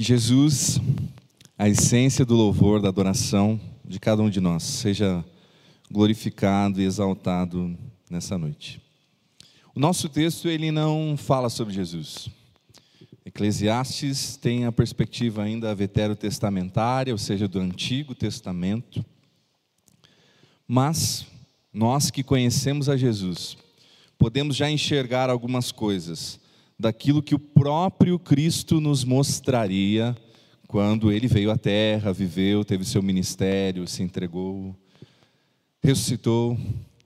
Que Jesus, a essência do louvor, da adoração de cada um de nós, seja glorificado e exaltado nessa noite. O nosso texto ele não fala sobre Jesus. Eclesiastes tem a perspectiva ainda veterotestamentária, ou seja, do Antigo Testamento. Mas nós que conhecemos a Jesus, podemos já enxergar algumas coisas daquilo que o próprio Cristo nos mostraria quando ele veio à terra, viveu, teve seu ministério, se entregou, ressuscitou,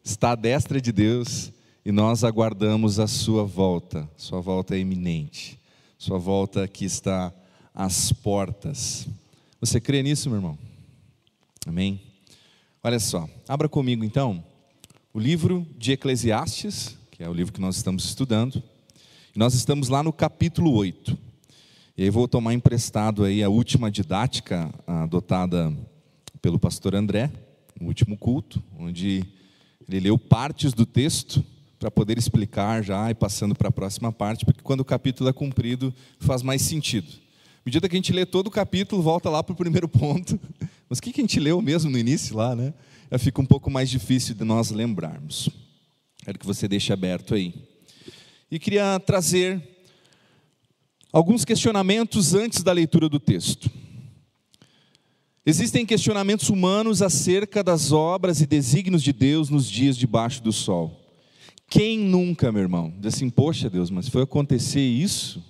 está à destra de Deus e nós aguardamos a sua volta. Sua volta é iminente. Sua volta que está às portas. Você crê nisso, meu irmão? Amém? Olha só, abra comigo então o livro de Eclesiastes, que é o livro que nós estamos estudando. Nós estamos lá no capítulo 8. E aí vou tomar emprestado aí a última didática adotada pelo pastor André, no último culto, onde ele leu partes do texto para poder explicar já e passando para a próxima parte, porque quando o capítulo é cumprido faz mais sentido. À medida que a gente lê todo o capítulo, volta lá para o primeiro ponto. Mas o que a gente leu mesmo no início lá, né? Fica um pouco mais difícil de nós lembrarmos. Quero que você deixe aberto aí e queria trazer alguns questionamentos antes da leitura do texto. Existem questionamentos humanos acerca das obras e desígnios de Deus nos dias debaixo do sol. Quem nunca, meu irmão, diz assim, poxa Deus, mas foi acontecer isso?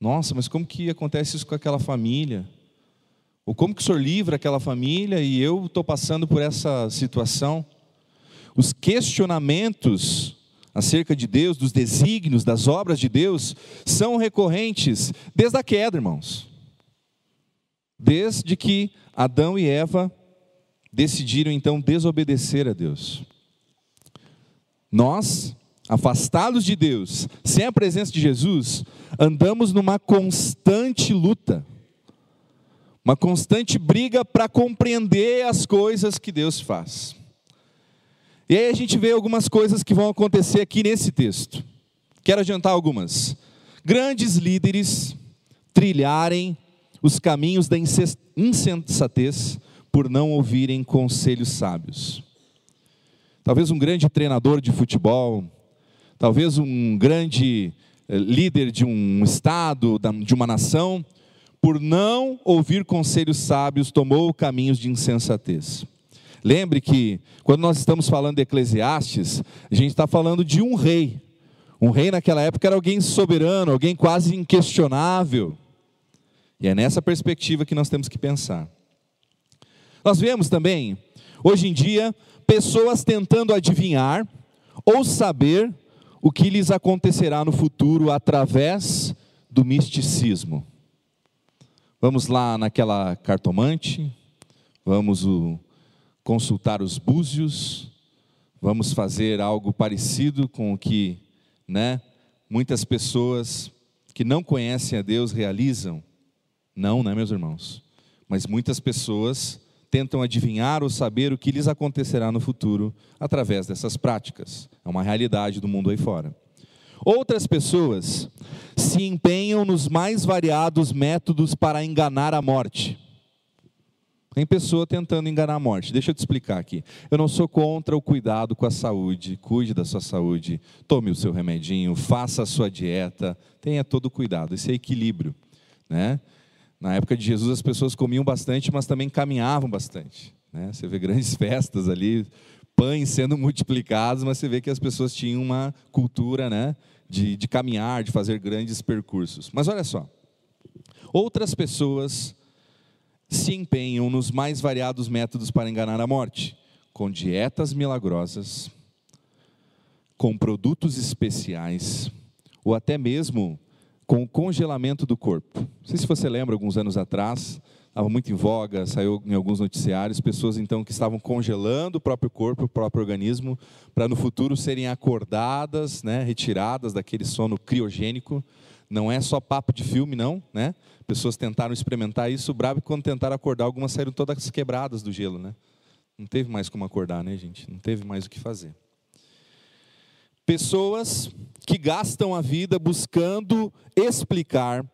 Nossa, mas como que acontece isso com aquela família? Ou como que o senhor livra aquela família e eu estou passando por essa situação? Os questionamentos acerca de Deus, dos desígnios, das obras de Deus, são recorrentes desde a queda, irmãos. Desde que Adão e Eva decidiram então desobedecer a Deus. Nós, afastados de Deus, sem a presença de Jesus, andamos numa constante luta, uma constante briga para compreender as coisas que Deus faz. E aí a gente vê algumas coisas que vão acontecer aqui nesse texto. Quero adiantar algumas. Grandes líderes trilharem os caminhos da insensatez por não ouvirem conselhos sábios. Talvez um grande treinador de futebol, talvez um grande eh, líder de um estado, de uma nação, por não ouvir conselhos sábios, tomou caminhos de insensatez. Lembre que, quando nós estamos falando de Eclesiastes, a gente está falando de um rei. Um rei naquela época era alguém soberano, alguém quase inquestionável. E é nessa perspectiva que nós temos que pensar. Nós vemos também, hoje em dia, pessoas tentando adivinhar ou saber o que lhes acontecerá no futuro através do misticismo. Vamos lá naquela cartomante, vamos o consultar os búzios, vamos fazer algo parecido com o que, né, muitas pessoas que não conhecem a Deus realizam. Não, né, meus irmãos? Mas muitas pessoas tentam adivinhar ou saber o que lhes acontecerá no futuro através dessas práticas. É uma realidade do mundo aí fora. Outras pessoas se empenham nos mais variados métodos para enganar a morte. Tem pessoa tentando enganar a morte. Deixa eu te explicar aqui. Eu não sou contra o cuidado com a saúde. Cuide da sua saúde. Tome o seu remedinho. Faça a sua dieta. Tenha todo o cuidado. Esse é equilíbrio. Né? Na época de Jesus, as pessoas comiam bastante, mas também caminhavam bastante. Né? Você vê grandes festas ali, pães sendo multiplicados, mas você vê que as pessoas tinham uma cultura né, de, de caminhar, de fazer grandes percursos. Mas olha só. Outras pessoas se empenham nos mais variados métodos para enganar a morte, com dietas milagrosas, com produtos especiais, ou até mesmo com o congelamento do corpo. Não sei se você lembra, alguns anos atrás, estava muito em voga, saiu em alguns noticiários, pessoas então que estavam congelando o próprio corpo, o próprio organismo, para no futuro serem acordadas, né, retiradas daquele sono criogênico. Não é só papo de filme, não, né? Pessoas tentaram experimentar isso, bravo quando tentaram acordar, algumas saíram todas quebradas do gelo, né? Não teve mais como acordar, né, gente? Não teve mais o que fazer. Pessoas que gastam a vida buscando explicar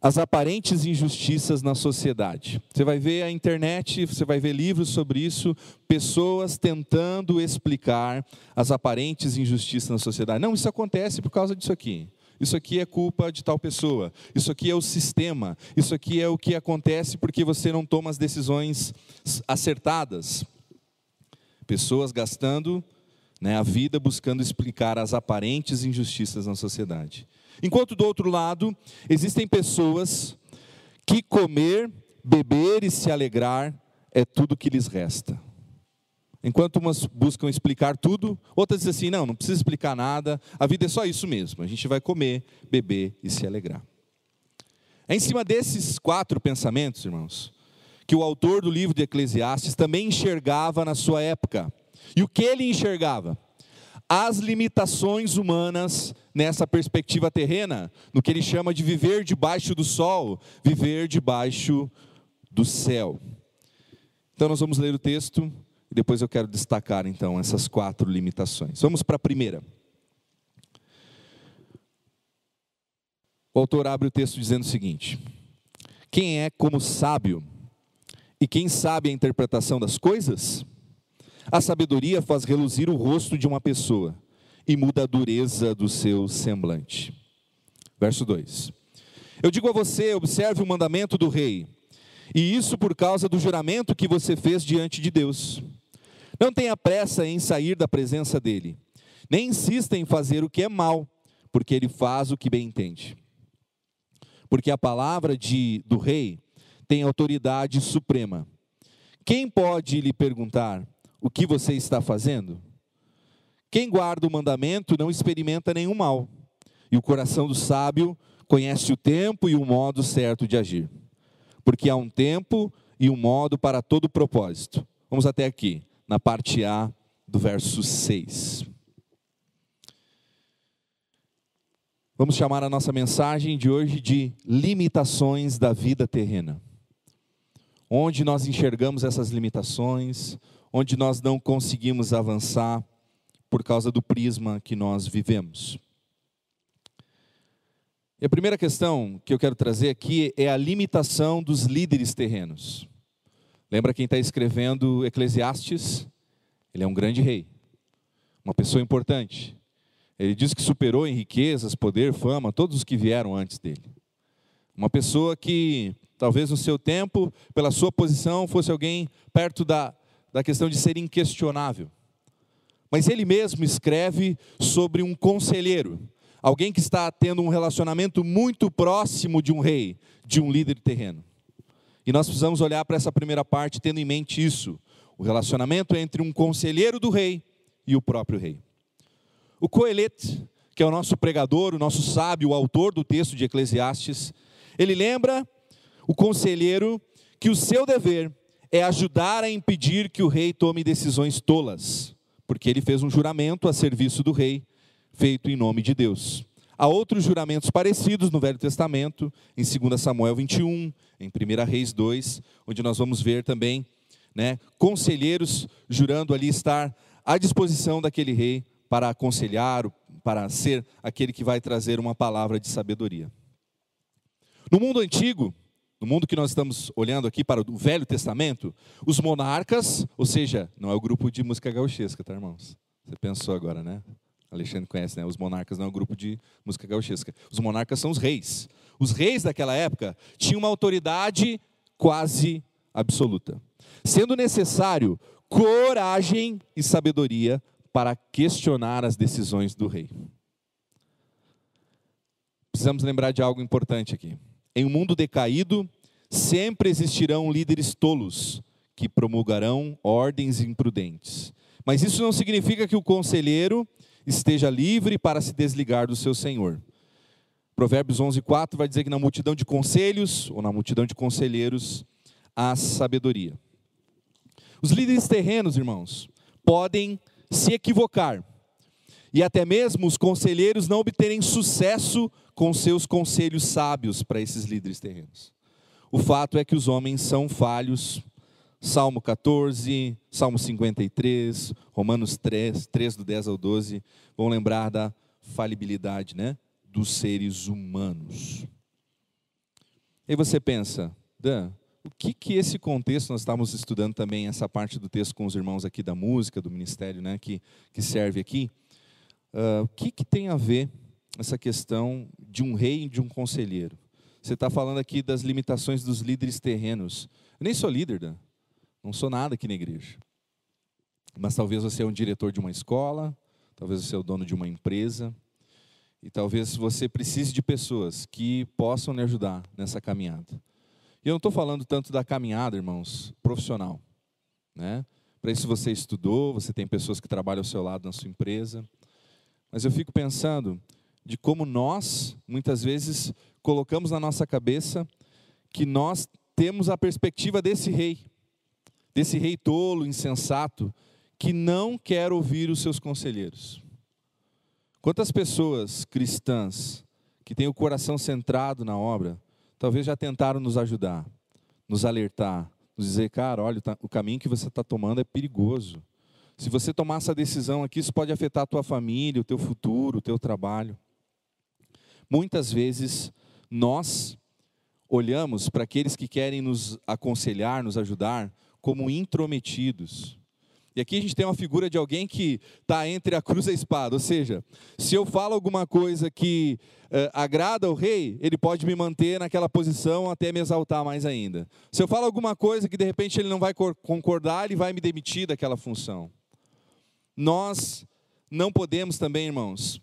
as aparentes injustiças na sociedade. Você vai ver a internet, você vai ver livros sobre isso, pessoas tentando explicar as aparentes injustiças na sociedade. Não, isso acontece por causa disso aqui. Isso aqui é culpa de tal pessoa. Isso aqui é o sistema. Isso aqui é o que acontece porque você não toma as decisões acertadas. Pessoas gastando né, a vida buscando explicar as aparentes injustiças na sociedade. Enquanto do outro lado, existem pessoas que comer, beber e se alegrar é tudo que lhes resta. Enquanto umas buscam explicar tudo, outras dizem assim: não, não precisa explicar nada, a vida é só isso mesmo, a gente vai comer, beber e se alegrar. É em cima desses quatro pensamentos, irmãos, que o autor do livro de Eclesiastes também enxergava na sua época. E o que ele enxergava? As limitações humanas nessa perspectiva terrena, no que ele chama de viver debaixo do sol, viver debaixo do céu. Então nós vamos ler o texto e depois eu quero destacar então essas quatro limitações. Vamos para a primeira. O autor abre o texto dizendo o seguinte: Quem é como sábio e quem sabe a interpretação das coisas? A sabedoria faz reluzir o rosto de uma pessoa e muda a dureza do seu semblante. Verso 2: Eu digo a você: observe o mandamento do rei, e isso por causa do juramento que você fez diante de Deus. Não tenha pressa em sair da presença dele, nem insista em fazer o que é mal, porque ele faz o que bem entende. Porque a palavra de, do rei tem autoridade suprema. Quem pode lhe perguntar: o que você está fazendo? Quem guarda o mandamento não experimenta nenhum mal, e o coração do sábio conhece o tempo e o modo certo de agir. Porque há um tempo e um modo para todo propósito. Vamos até aqui, na parte A do verso 6. Vamos chamar a nossa mensagem de hoje de limitações da vida terrena. Onde nós enxergamos essas limitações, onde nós não conseguimos avançar por causa do prisma que nós vivemos. E a primeira questão que eu quero trazer aqui é a limitação dos líderes terrenos. Lembra quem está escrevendo Eclesiastes? Ele é um grande rei, uma pessoa importante. Ele diz que superou em riquezas, poder, fama, todos os que vieram antes dele. Uma pessoa que, talvez no seu tempo, pela sua posição, fosse alguém perto da da questão de ser inquestionável. Mas ele mesmo escreve sobre um conselheiro, alguém que está tendo um relacionamento muito próximo de um rei, de um líder terreno. E nós precisamos olhar para essa primeira parte tendo em mente isso: o relacionamento entre um conselheiro do rei e o próprio rei. O Coelet, que é o nosso pregador, o nosso sábio, o autor do texto de Eclesiastes, ele lembra o conselheiro que o seu dever é ajudar a impedir que o rei tome decisões tolas, porque ele fez um juramento a serviço do rei, feito em nome de Deus. Há outros juramentos parecidos no Velho Testamento, em 2 Samuel 21, em 1 Reis 2, onde nós vamos ver também né, conselheiros jurando ali estar à disposição daquele rei para aconselhar, para ser aquele que vai trazer uma palavra de sabedoria. No mundo antigo, no mundo que nós estamos olhando aqui para o Velho Testamento, os monarcas, ou seja, não é o grupo de música gauchesca, tá, irmãos? Você pensou agora, né? Alexandre conhece, né? Os monarcas não é o grupo de música gauchesca. Os monarcas são os reis. Os reis daquela época tinham uma autoridade quase absoluta, sendo necessário coragem e sabedoria para questionar as decisões do rei. Precisamos lembrar de algo importante aqui. Em um mundo decaído, sempre existirão líderes tolos que promulgarão ordens imprudentes. Mas isso não significa que o conselheiro esteja livre para se desligar do seu senhor. Provérbios 11:4 vai dizer que na multidão de conselhos ou na multidão de conselheiros há sabedoria. Os líderes terrenos, irmãos, podem se equivocar e até mesmo os conselheiros não obterem sucesso com seus conselhos sábios para esses líderes terrenos. O fato é que os homens são falhos. Salmo 14, Salmo 53, Romanos 3, 3 do 10 ao 12, vão lembrar da falibilidade né, dos seres humanos. E você pensa, Dan, o que que esse contexto, nós estávamos estudando também essa parte do texto com os irmãos aqui da música, do ministério, né, que, que serve aqui, uh, o que que tem a ver essa questão de um rei e de um conselheiro? Você está falando aqui das limitações dos líderes terrenos. Eu nem sou líder, não sou nada aqui na igreja. Mas talvez você é um diretor de uma escola, talvez você é o dono de uma empresa, e talvez você precise de pessoas que possam lhe ajudar nessa caminhada. E eu não estou falando tanto da caminhada, irmãos, profissional. Né? Para isso você estudou, você tem pessoas que trabalham ao seu lado na sua empresa. Mas eu fico pensando de como nós, muitas vezes, colocamos na nossa cabeça que nós temos a perspectiva desse rei, desse rei tolo, insensato, que não quer ouvir os seus conselheiros. Quantas pessoas cristãs que têm o coração centrado na obra, talvez já tentaram nos ajudar, nos alertar, nos dizer, cara, olha, o caminho que você está tomando é perigoso. Se você tomar essa decisão aqui, isso pode afetar a tua família, o teu futuro, o teu trabalho. Muitas vezes nós olhamos para aqueles que querem nos aconselhar, nos ajudar, como intrometidos. E aqui a gente tem uma figura de alguém que está entre a cruz e a espada. Ou seja, se eu falo alguma coisa que uh, agrada ao rei, ele pode me manter naquela posição até me exaltar mais ainda. Se eu falo alguma coisa que de repente ele não vai concordar, ele vai me demitir daquela função. Nós não podemos também, irmãos,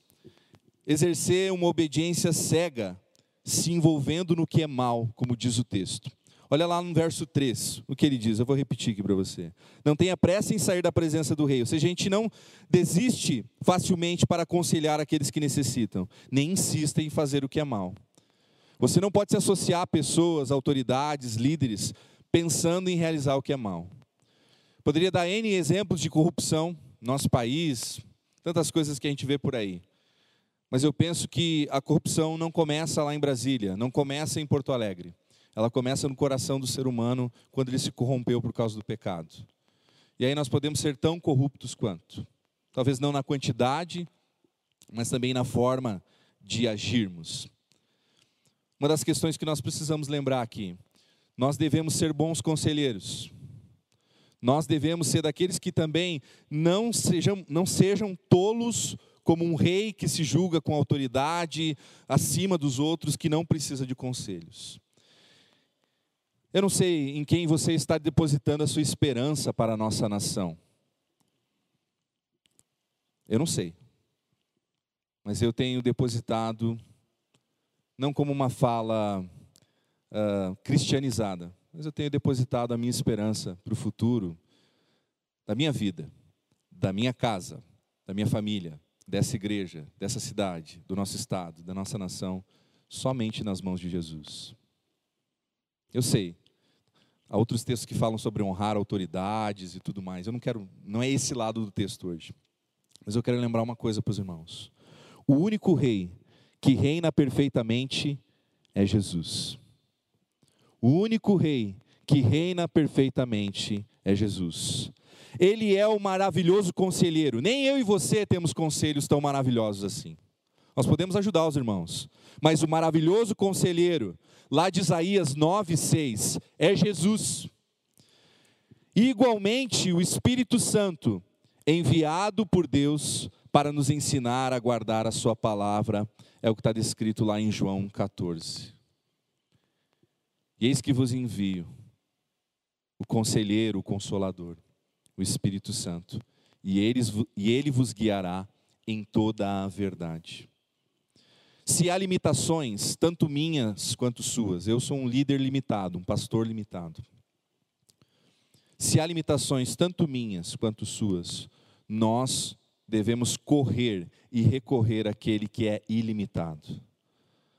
exercer uma obediência cega, se envolvendo no que é mal, como diz o texto. Olha lá no verso 3, o que ele diz, eu vou repetir aqui para você. Não tenha pressa em sair da presença do rei, ou seja, a gente não desiste facilmente para aconselhar aqueles que necessitam, nem insista em fazer o que é mal. Você não pode se associar a pessoas, autoridades, líderes, pensando em realizar o que é mal. Poderia dar N exemplos de corrupção no nosso país, tantas coisas que a gente vê por aí. Mas eu penso que a corrupção não começa lá em Brasília, não começa em Porto Alegre ela começa no coração do ser humano quando ele se corrompeu por causa do pecado. E aí nós podemos ser tão corruptos quanto. Talvez não na quantidade, mas também na forma de agirmos. Uma das questões que nós precisamos lembrar aqui: nós devemos ser bons conselheiros. Nós devemos ser daqueles que também não sejam, não sejam tolos como um rei que se julga com autoridade acima dos outros, que não precisa de conselhos. Eu não sei em quem você está depositando a sua esperança para a nossa nação. Eu não sei. Mas eu tenho depositado, não como uma fala uh, cristianizada, mas eu tenho depositado a minha esperança para o futuro da minha vida, da minha casa, da minha família, dessa igreja, dessa cidade, do nosso estado, da nossa nação, somente nas mãos de Jesus. Eu sei Há outros textos que falam sobre honrar autoridades e tudo mais. Eu não quero, não é esse lado do texto hoje. Mas eu quero lembrar uma coisa para os irmãos. O único rei que reina perfeitamente é Jesus. O único rei que reina perfeitamente é Jesus. Ele é o maravilhoso conselheiro. Nem eu e você temos conselhos tão maravilhosos assim. Nós podemos ajudar os irmãos, mas o maravilhoso conselheiro, lá de Isaías 9:6, é Jesus. Igualmente, o Espírito Santo, enviado por Deus para nos ensinar a guardar a Sua palavra, é o que está descrito lá em João 14. E eis que vos envio o conselheiro, o consolador, o Espírito Santo, e, e ele vos guiará em toda a verdade. Se há limitações, tanto minhas quanto suas, eu sou um líder limitado, um pastor limitado. Se há limitações, tanto minhas quanto suas, nós devemos correr e recorrer àquele que é ilimitado,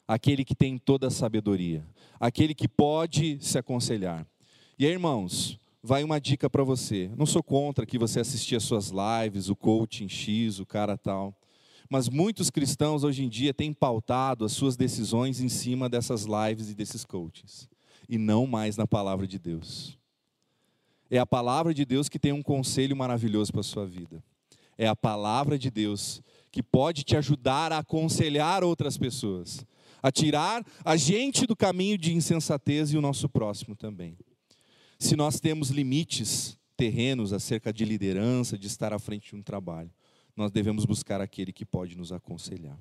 aquele que tem toda a sabedoria, aquele que pode se aconselhar. E aí, irmãos, vai uma dica para você. Não sou contra que você assistir as suas lives, o coaching X, o cara tal. Mas muitos cristãos hoje em dia têm pautado as suas decisões em cima dessas lives e desses coaches, e não mais na palavra de Deus. É a palavra de Deus que tem um conselho maravilhoso para a sua vida. É a palavra de Deus que pode te ajudar a aconselhar outras pessoas. a tirar a gente do caminho de insensatez e o nosso próximo também. Se nós temos limites terrenos acerca de liderança, de estar à frente de um trabalho, nós devemos buscar aquele que pode nos aconselhar.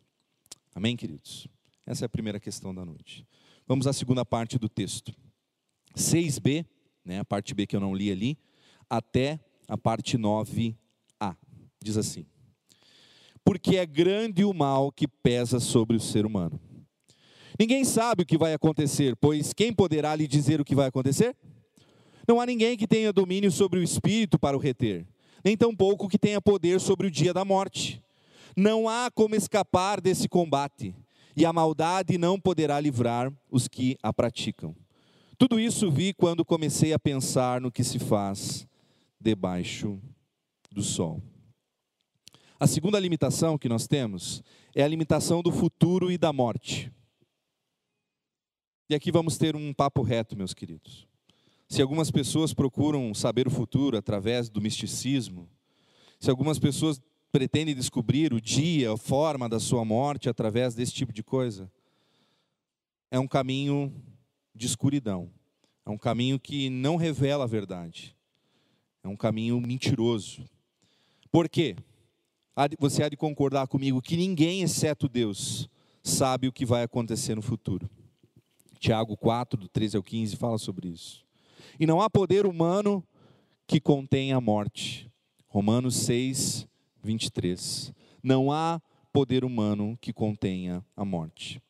Amém, queridos? Essa é a primeira questão da noite. Vamos à segunda parte do texto. 6b, né, a parte B que eu não li ali, até a parte 9a. Diz assim: Porque é grande o mal que pesa sobre o ser humano. Ninguém sabe o que vai acontecer, pois quem poderá lhe dizer o que vai acontecer? Não há ninguém que tenha domínio sobre o espírito para o reter, nem tampouco que tenha poder sobre o dia da morte. Não há como escapar desse combate, e a maldade não poderá livrar os que a praticam. Tudo isso vi quando comecei a pensar no que se faz debaixo do sol. A segunda limitação que nós temos é a limitação do futuro e da morte. E aqui vamos ter um papo reto, meus queridos. Se algumas pessoas procuram saber o futuro através do misticismo, se algumas pessoas pretendem descobrir o dia, a forma da sua morte através desse tipo de coisa, é um caminho de escuridão. É um caminho que não revela a verdade. É um caminho mentiroso. Por quê? Você há de concordar comigo que ninguém, exceto Deus, sabe o que vai acontecer no futuro. Tiago 4, do 13 ao 15, fala sobre isso. E não há poder humano que contenha a morte. Romanos 6, 23. Não há poder humano que contenha a morte.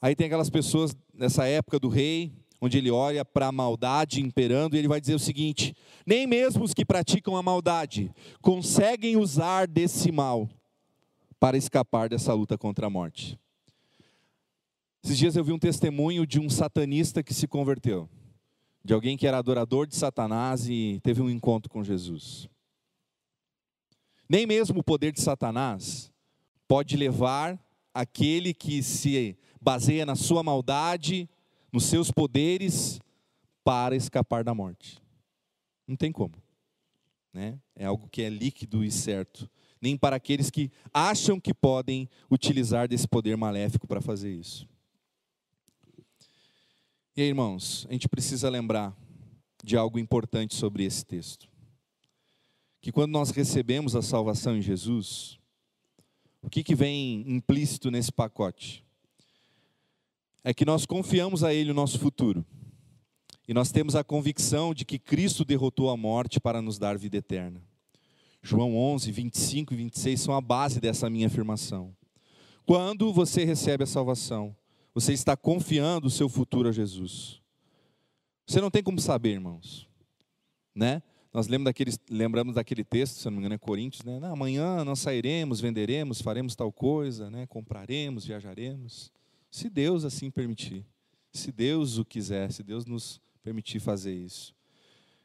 Aí tem aquelas pessoas nessa época do rei, onde ele olha para a maldade imperando e ele vai dizer o seguinte: nem mesmo os que praticam a maldade conseguem usar desse mal para escapar dessa luta contra a morte. Esses dias eu vi um testemunho de um satanista que se converteu de alguém que era adorador de Satanás e teve um encontro com Jesus. Nem mesmo o poder de Satanás pode levar aquele que se baseia na sua maldade, nos seus poderes, para escapar da morte. Não tem como. Né? É algo que é líquido e certo. Nem para aqueles que acham que podem utilizar desse poder maléfico para fazer isso. E aí, irmãos, a gente precisa lembrar de algo importante sobre esse texto. Que quando nós recebemos a salvação em Jesus, o que, que vem implícito nesse pacote? É que nós confiamos a Ele o nosso futuro. E nós temos a convicção de que Cristo derrotou a morte para nos dar vida eterna. João 11, 25 e 26 são a base dessa minha afirmação. Quando você recebe a salvação, você está confiando o seu futuro a Jesus. Você não tem como saber, irmãos. Né? Nós lembramos daquele, lembramos daquele texto, se não me engano, é Coríntios, né? amanhã nós sairemos, venderemos, faremos tal coisa, né? compraremos, viajaremos. Se Deus assim permitir. Se Deus o quiser, se Deus nos permitir fazer isso.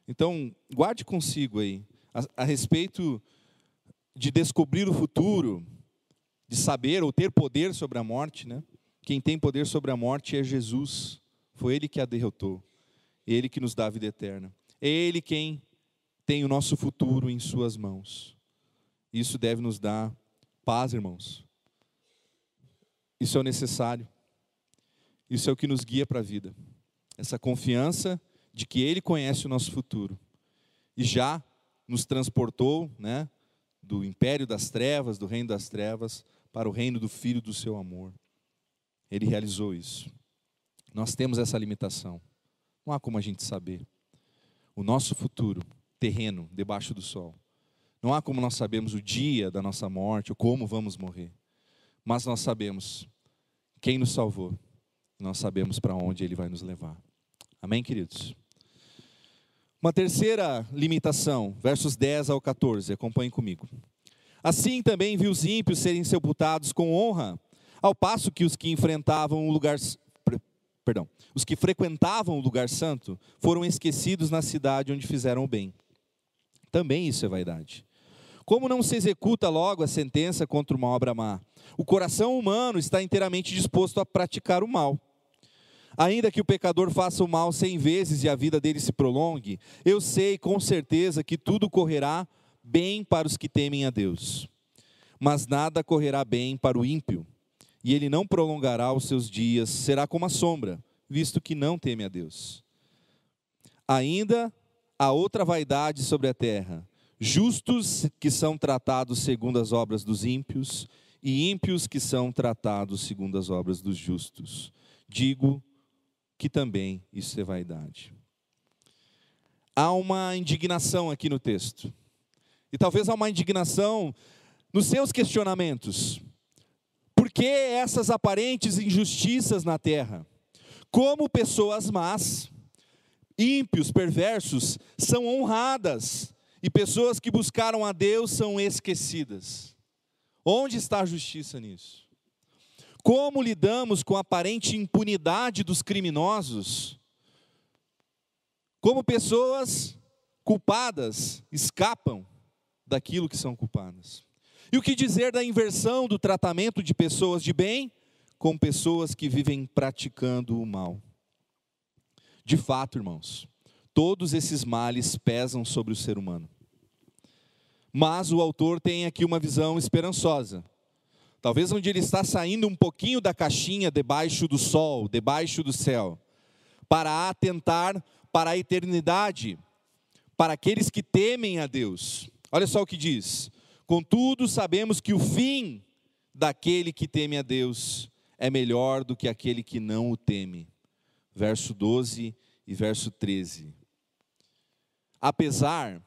Então, guarde consigo aí, a, a respeito de descobrir o futuro, de saber ou ter poder sobre a morte, né? Quem tem poder sobre a morte é Jesus. Foi Ele que a derrotou. Ele que nos dá a vida eterna. É Ele quem tem o nosso futuro em Suas mãos. Isso deve nos dar paz, irmãos. Isso é o necessário. Isso é o que nos guia para a vida. Essa confiança de que Ele conhece o nosso futuro. E já nos transportou né, do império das trevas, do reino das trevas, para o reino do Filho do seu amor. Ele realizou isso. Nós temos essa limitação. Não há como a gente saber. O nosso futuro, terreno, debaixo do sol. Não há como nós sabermos o dia da nossa morte ou como vamos morrer. Mas nós sabemos quem nos salvou. Nós sabemos para onde ele vai nos levar. Amém, queridos? Uma terceira limitação, versos 10 ao 14, acompanhem comigo. Assim também viu os ímpios serem sepultados com honra ao passo que os que enfrentavam o lugar perdão, os que frequentavam o lugar santo foram esquecidos na cidade onde fizeram o bem. Também isso é vaidade. Como não se executa logo a sentença contra uma obra má? O coração humano está inteiramente disposto a praticar o mal. Ainda que o pecador faça o mal cem vezes e a vida dele se prolongue, eu sei com certeza que tudo correrá bem para os que temem a Deus. Mas nada correrá bem para o ímpio e ele não prolongará os seus dias, será como a sombra, visto que não teme a Deus. Ainda há outra vaidade sobre a terra: justos que são tratados segundo as obras dos ímpios, e ímpios que são tratados segundo as obras dos justos. Digo que também isso é vaidade. Há uma indignação aqui no texto. E talvez há uma indignação nos seus questionamentos. Que essas aparentes injustiças na terra? Como pessoas más, ímpios, perversos, são honradas e pessoas que buscaram a Deus são esquecidas. Onde está a justiça nisso? Como lidamos com a aparente impunidade dos criminosos? Como pessoas culpadas escapam daquilo que são culpadas? E o que dizer da inversão do tratamento de pessoas de bem com pessoas que vivem praticando o mal? De fato, irmãos, todos esses males pesam sobre o ser humano. Mas o autor tem aqui uma visão esperançosa. Talvez onde ele está saindo um pouquinho da caixinha debaixo do sol, debaixo do céu, para atentar para a eternidade, para aqueles que temem a Deus. Olha só o que diz: Contudo, sabemos que o fim daquele que teme a Deus é melhor do que aquele que não o teme. Verso 12 e verso 13. Apesar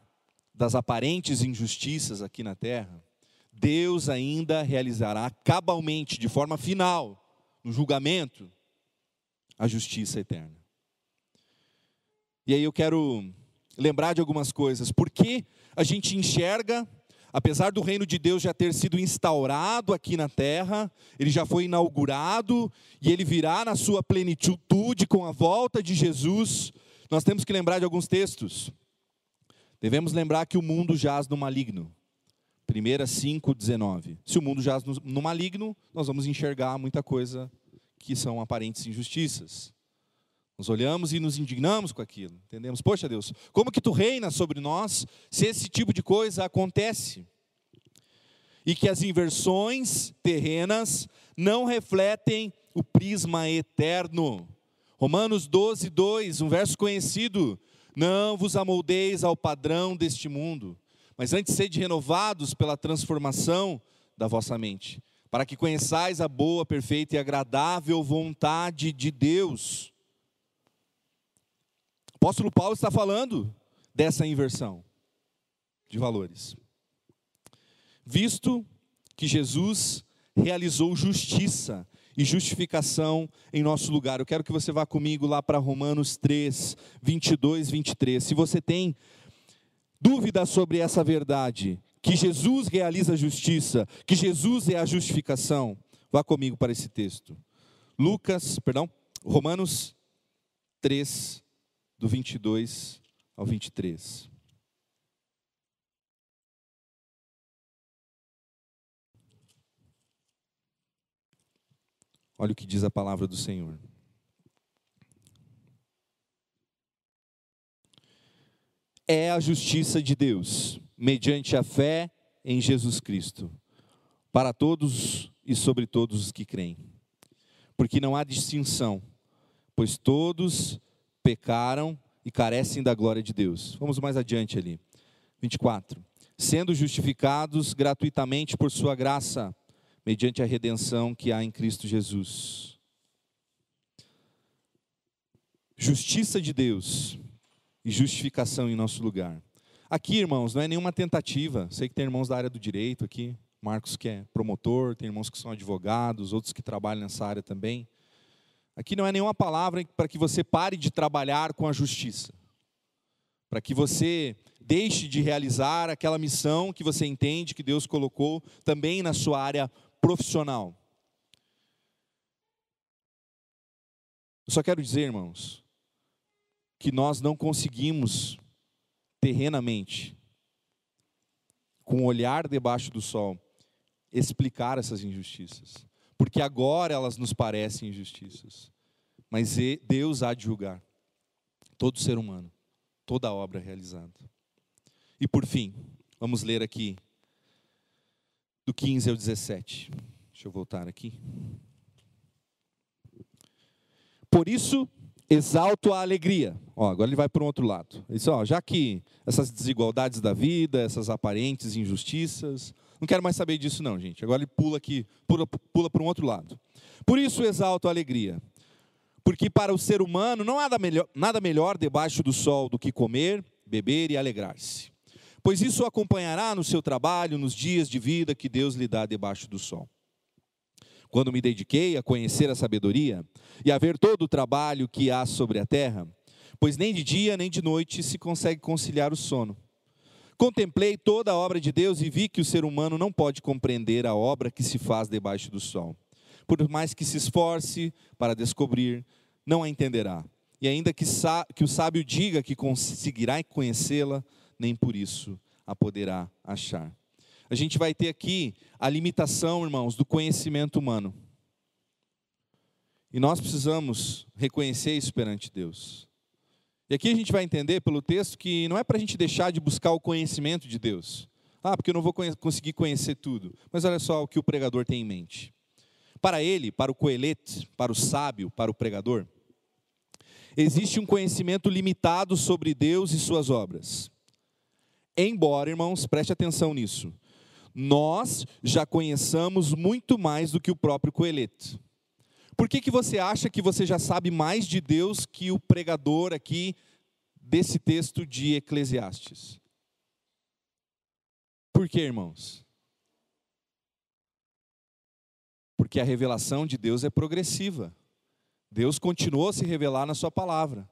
das aparentes injustiças aqui na terra, Deus ainda realizará cabalmente, de forma final, no julgamento, a justiça eterna. E aí eu quero lembrar de algumas coisas. Por que a gente enxerga, apesar do reino de Deus já ter sido instaurado aqui na terra, ele já foi inaugurado e ele virá na sua plenitude com a volta de Jesus, nós temos que lembrar de alguns textos. Devemos lembrar que o mundo jaz no maligno. 1 5, 19. Se o mundo jaz no maligno, nós vamos enxergar muita coisa que são aparentes injustiças. Nós olhamos e nos indignamos com aquilo. Entendemos? Poxa Deus, como que tu reina sobre nós se esse tipo de coisa acontece? E que as inversões terrenas não refletem o prisma eterno. Romanos 12, 2, um verso conhecido. Não vos amoldeis ao padrão deste mundo, mas antes sede renovados pela transformação da vossa mente, para que conheçais a boa, perfeita e agradável vontade de Deus. Apóstolo Paulo está falando dessa inversão de valores. Visto que Jesus realizou justiça e justificação em nosso lugar. Eu quero que você vá comigo lá para Romanos 3, 22, 23. Se você tem dúvida sobre essa verdade, que Jesus realiza a justiça, que Jesus é a justificação, vá comigo para esse texto. Lucas, perdão, Romanos 3, do 22 ao 23. Olha o que diz a palavra do Senhor. É a justiça de Deus, mediante a fé em Jesus Cristo, para todos e sobre todos os que creem. Porque não há distinção, pois todos pecaram e carecem da glória de Deus. Vamos mais adiante ali. 24. Sendo justificados gratuitamente por sua graça, mediante a redenção que há em Cristo Jesus. Justiça de Deus e justificação em nosso lugar. Aqui, irmãos, não é nenhuma tentativa. Sei que tem irmãos da área do direito aqui. Marcos que é promotor, tem irmãos que são advogados, outros que trabalham nessa área também. Aqui não é nenhuma palavra para que você pare de trabalhar com a justiça. Para que você deixe de realizar aquela missão que você entende que Deus colocou também na sua área profissional. Eu só quero dizer, irmãos, que nós não conseguimos terrenamente, com o olhar debaixo do sol, explicar essas injustiças, porque agora elas nos parecem injustiças, mas Deus há de julgar todo ser humano, toda obra realizada. E por fim, vamos ler aqui do 15 ao 17. Deixa eu voltar aqui. Por isso, exalto a alegria. Ó, agora ele vai para o outro lado. Isso, ó, já que essas desigualdades da vida, essas aparentes injustiças, não quero mais saber disso não, gente. Agora ele pula aqui, pula, pula para um outro lado. Por isso exalto a alegria. Porque para o ser humano não há nada melhor, nada melhor debaixo do sol do que comer, beber e alegrar-se. Pois isso o acompanhará no seu trabalho, nos dias de vida que Deus lhe dá debaixo do sol. Quando me dediquei a conhecer a sabedoria e a ver todo o trabalho que há sobre a terra, pois nem de dia nem de noite se consegue conciliar o sono. Contemplei toda a obra de Deus e vi que o ser humano não pode compreender a obra que se faz debaixo do sol. Por mais que se esforce para descobrir, não a entenderá. E ainda que, que o sábio diga que conseguirá conhecê-la, nem por isso a poderá achar. A gente vai ter aqui a limitação, irmãos, do conhecimento humano. E nós precisamos reconhecer isso perante Deus. E aqui a gente vai entender pelo texto que não é para a gente deixar de buscar o conhecimento de Deus. Ah, porque eu não vou conseguir conhecer tudo. Mas olha só o que o pregador tem em mente. Para ele, para o coelete, para o sábio, para o pregador, existe um conhecimento limitado sobre Deus e suas obras. Embora, irmãos, preste atenção nisso, nós já conheçamos muito mais do que o próprio coelete. Por que, que você acha que você já sabe mais de Deus que o pregador aqui desse texto de Eclesiastes? Por que, irmãos? Porque a revelação de Deus é progressiva. Deus continuou a se revelar na sua palavra.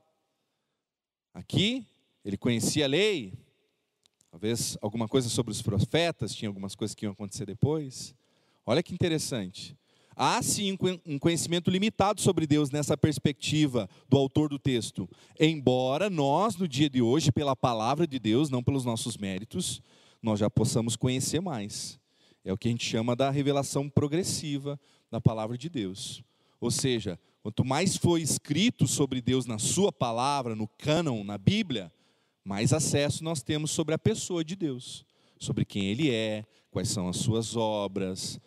Aqui, ele conhecia a lei, Talvez alguma coisa sobre os profetas, tinha algumas coisas que iam acontecer depois. Olha que interessante. Há sim um conhecimento limitado sobre Deus nessa perspectiva do autor do texto. Embora nós, no dia de hoje, pela palavra de Deus, não pelos nossos méritos, nós já possamos conhecer mais. É o que a gente chama da revelação progressiva da palavra de Deus. Ou seja, quanto mais foi escrito sobre Deus na sua palavra, no cânon, na Bíblia, mais acesso nós temos sobre a pessoa de Deus, sobre quem Ele é, quais são as suas obras.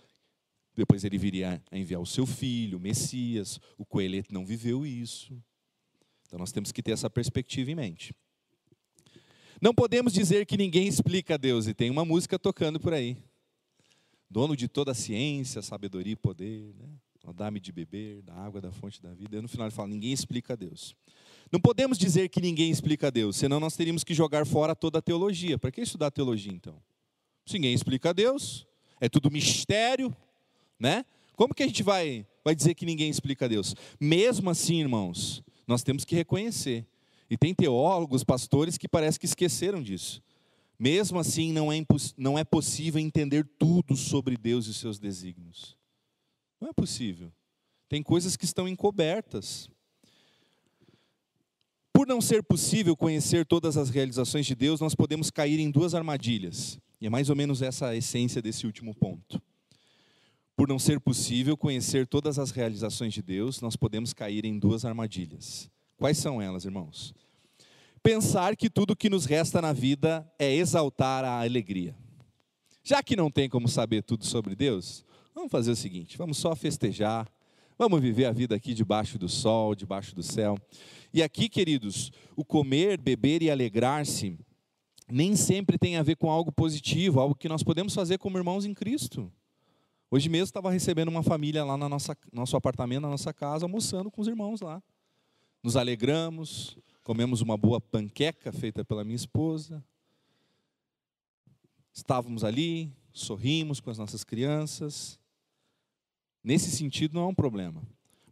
Depois ele viria a enviar o seu filho, o Messias. O coelhete não viveu isso. Então nós temos que ter essa perspectiva em mente. Não podemos dizer que ninguém explica a Deus, e tem uma música tocando por aí. Dono de toda a ciência, sabedoria e poder, né? dá-me de beber, da água da fonte da vida. E no final ele fala: ninguém explica a Deus. Não podemos dizer que ninguém explica a Deus, senão nós teríamos que jogar fora toda a teologia. Para que estudar teologia então? Se ninguém explica a Deus, é tudo mistério, né? Como que a gente vai, vai dizer que ninguém explica a Deus? Mesmo assim, irmãos, nós temos que reconhecer. E tem teólogos, pastores que parece que esqueceram disso. Mesmo assim, não é, não é possível entender tudo sobre Deus e seus desígnios. Não é possível. Tem coisas que estão encobertas. Por não ser possível conhecer todas as realizações de Deus, nós podemos cair em duas armadilhas. E é mais ou menos essa a essência desse último ponto. Por não ser possível conhecer todas as realizações de Deus, nós podemos cair em duas armadilhas. Quais são elas, irmãos? Pensar que tudo que nos resta na vida é exaltar a alegria. Já que não tem como saber tudo sobre Deus, vamos fazer o seguinte: vamos só festejar, vamos viver a vida aqui debaixo do sol, debaixo do céu. E aqui, queridos, o comer, beber e alegrar-se nem sempre tem a ver com algo positivo, algo que nós podemos fazer como irmãos em Cristo. Hoje mesmo estava recebendo uma família lá no nosso apartamento, na nossa casa, almoçando com os irmãos lá. Nos alegramos, comemos uma boa panqueca feita pela minha esposa. Estávamos ali, sorrimos com as nossas crianças. Nesse sentido, não é um problema.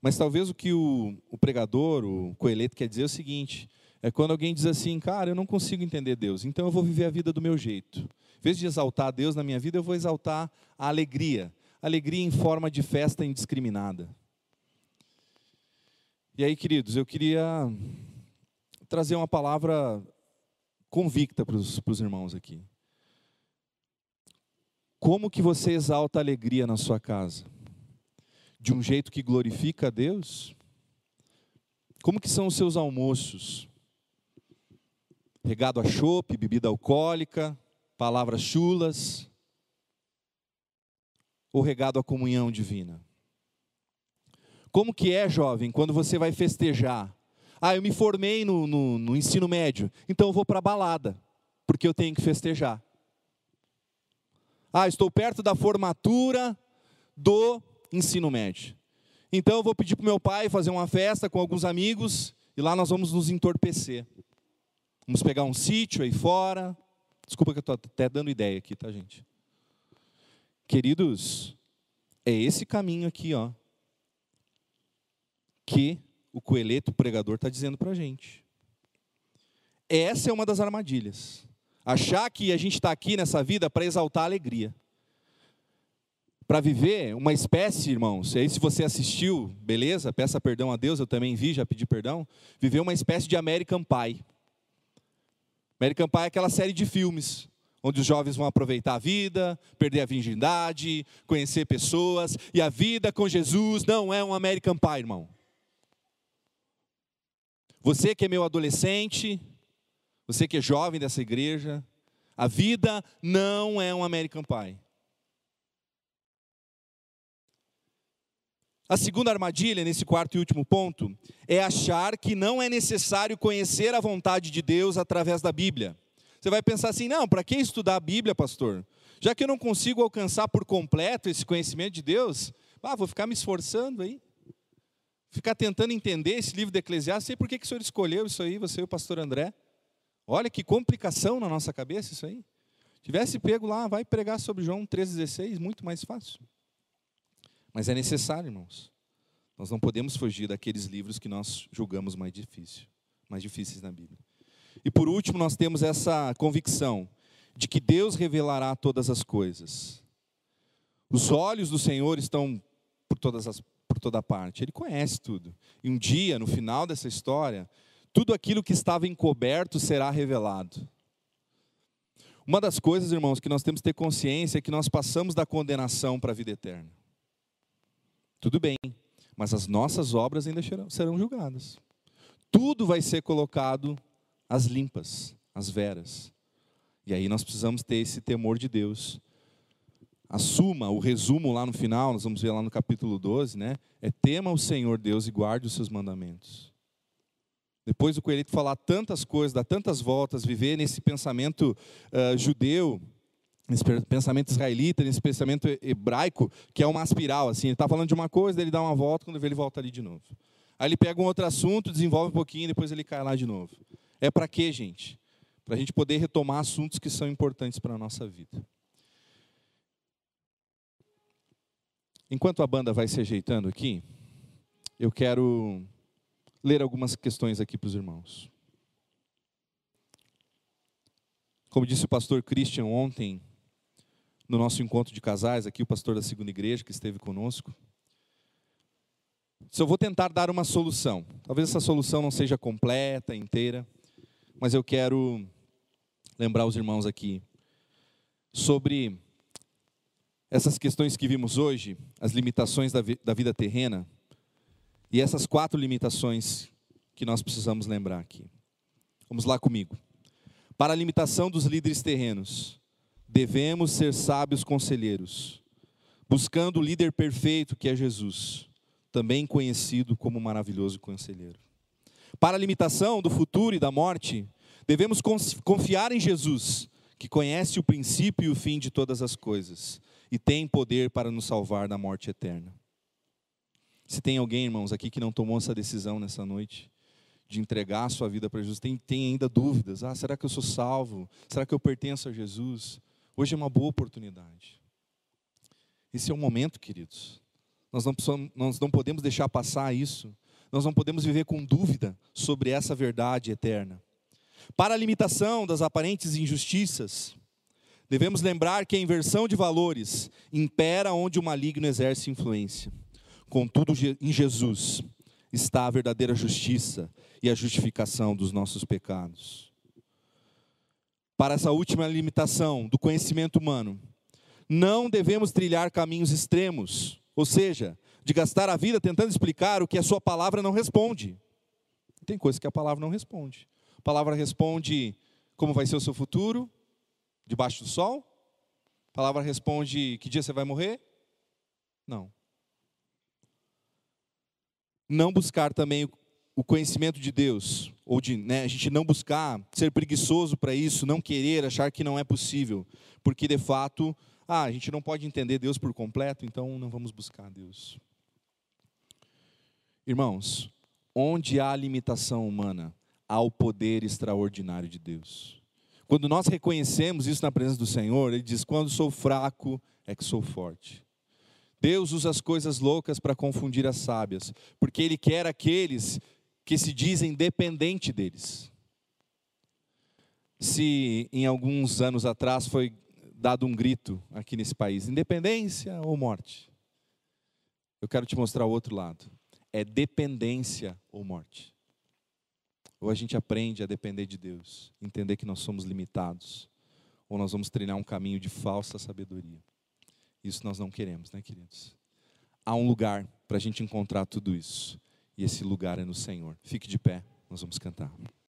Mas talvez o que o, o pregador, o coelete, quer dizer é o seguinte: é quando alguém diz assim, cara, eu não consigo entender Deus, então eu vou viver a vida do meu jeito. Em vez de exaltar Deus na minha vida, eu vou exaltar a alegria. Alegria em forma de festa indiscriminada. E aí, queridos, eu queria trazer uma palavra convicta para os irmãos aqui. Como que você exalta a alegria na sua casa? de um jeito que glorifica a Deus? Como que são os seus almoços? Regado a chope, bebida alcoólica, palavras chulas? Ou regado à comunhão divina? Como que é, jovem, quando você vai festejar? Ah, eu me formei no, no, no ensino médio, então eu vou para a balada, porque eu tenho que festejar. Ah, estou perto da formatura do ensino médio. Então eu vou pedir para meu pai fazer uma festa com alguns amigos e lá nós vamos nos entorpecer. Vamos pegar um sítio aí fora. Desculpa que eu estou até dando ideia aqui, tá, gente? Queridos, é esse caminho aqui, ó, que o coelheto pregador está dizendo para a gente. Essa é uma das armadilhas. Achar que a gente está aqui nessa vida para exaltar a alegria. Para viver uma espécie, irmãos, e aí se você assistiu, beleza, peça perdão a Deus, eu também vi, já pedi perdão. Viver uma espécie de American Pie. American Pie é aquela série de filmes onde os jovens vão aproveitar a vida, perder a virgindade, conhecer pessoas, e a vida com Jesus não é um American Pie, irmão. Você que é meu adolescente, você que é jovem dessa igreja, a vida não é um American Pie. A segunda armadilha, nesse quarto e último ponto, é achar que não é necessário conhecer a vontade de Deus através da Bíblia. Você vai pensar assim: não, para que estudar a Bíblia, pastor? Já que eu não consigo alcançar por completo esse conhecimento de Deus, ah, vou ficar me esforçando aí ficar tentando entender esse livro de Eclesiastes, sei por que, que o senhor escolheu isso aí, você e o pastor André. Olha que complicação na nossa cabeça isso aí. Tivesse pego lá, vai pregar sobre João 3,16, muito mais fácil. Mas é necessário, irmãos. Nós não podemos fugir daqueles livros que nós julgamos mais difícil, mais difíceis na Bíblia. E por último, nós temos essa convicção de que Deus revelará todas as coisas. Os olhos do Senhor estão por todas as por toda parte. Ele conhece tudo. E um dia, no final dessa história, tudo aquilo que estava encoberto será revelado. Uma das coisas, irmãos, que nós temos que ter consciência é que nós passamos da condenação para a vida eterna. Tudo bem, mas as nossas obras ainda serão julgadas. Tudo vai ser colocado às limpas, às veras. E aí nós precisamos ter esse temor de Deus a suma, o resumo lá no final, nós vamos ver lá no capítulo 12, né? É tema o Senhor Deus e guarde os seus mandamentos. Depois do coelho falar tantas coisas, dar tantas voltas, viver nesse pensamento uh, judeu, nesse pensamento israelita, nesse pensamento hebraico, que é uma espiral, assim, ele está falando de uma coisa, ele dá uma volta, quando vê ele volta ali de novo. Aí ele pega um outro assunto, desenvolve um pouquinho, depois ele cai lá de novo. É para quê, gente? Para a gente poder retomar assuntos que são importantes para a nossa vida. Enquanto a banda vai se ajeitando aqui, eu quero ler algumas questões aqui para os irmãos. Como disse o pastor Christian ontem, no nosso encontro de casais, aqui o pastor da segunda igreja que esteve conosco, se eu vou tentar dar uma solução, talvez essa solução não seja completa, inteira, mas eu quero lembrar os irmãos aqui sobre essas questões que vimos hoje, as limitações da, vi da vida terrena, e essas quatro limitações que nós precisamos lembrar aqui. Vamos lá comigo. Para a limitação dos líderes terrenos, devemos ser sábios conselheiros, buscando o líder perfeito que é Jesus, também conhecido como maravilhoso conselheiro. Para a limitação do futuro e da morte, devemos confiar em Jesus, que conhece o princípio e o fim de todas as coisas e tem poder para nos salvar da morte eterna. Se tem alguém, irmãos, aqui que não tomou essa decisão nessa noite, de entregar a sua vida para Jesus, tem, tem ainda dúvidas: ah, será que eu sou salvo? Será que eu pertenço a Jesus? Hoje é uma boa oportunidade. Esse é o momento, queridos. Nós não, nós não podemos deixar passar isso. Nós não podemos viver com dúvida sobre essa verdade eterna. Para a limitação das aparentes injustiças, Devemos lembrar que a inversão de valores impera onde o maligno exerce influência. Contudo, em Jesus está a verdadeira justiça e a justificação dos nossos pecados. Para essa última limitação do conhecimento humano, não devemos trilhar caminhos extremos, ou seja, de gastar a vida tentando explicar o que a sua palavra não responde. Tem coisas que a palavra não responde. A palavra responde como vai ser o seu futuro, debaixo do sol? A palavra responde que dia você vai morrer? Não. Não buscar também o conhecimento de Deus, ou de né, a gente não buscar ser preguiçoso para isso, não querer, achar que não é possível, porque de fato, ah, a gente não pode entender Deus por completo, então não vamos buscar Deus. Irmãos, onde há limitação humana, há o poder extraordinário de Deus. Quando nós reconhecemos isso na presença do Senhor, Ele diz: quando sou fraco, é que sou forte. Deus usa as coisas loucas para confundir as sábias, porque Ele quer aqueles que se dizem dependente deles. Se em alguns anos atrás foi dado um grito aqui nesse país, independência ou morte, eu quero te mostrar o outro lado. É dependência ou morte. Ou a gente aprende a depender de Deus, entender que nós somos limitados, ou nós vamos treinar um caminho de falsa sabedoria. Isso nós não queremos, né, queridos? Há um lugar para a gente encontrar tudo isso. E esse lugar é no Senhor. Fique de pé, nós vamos cantar.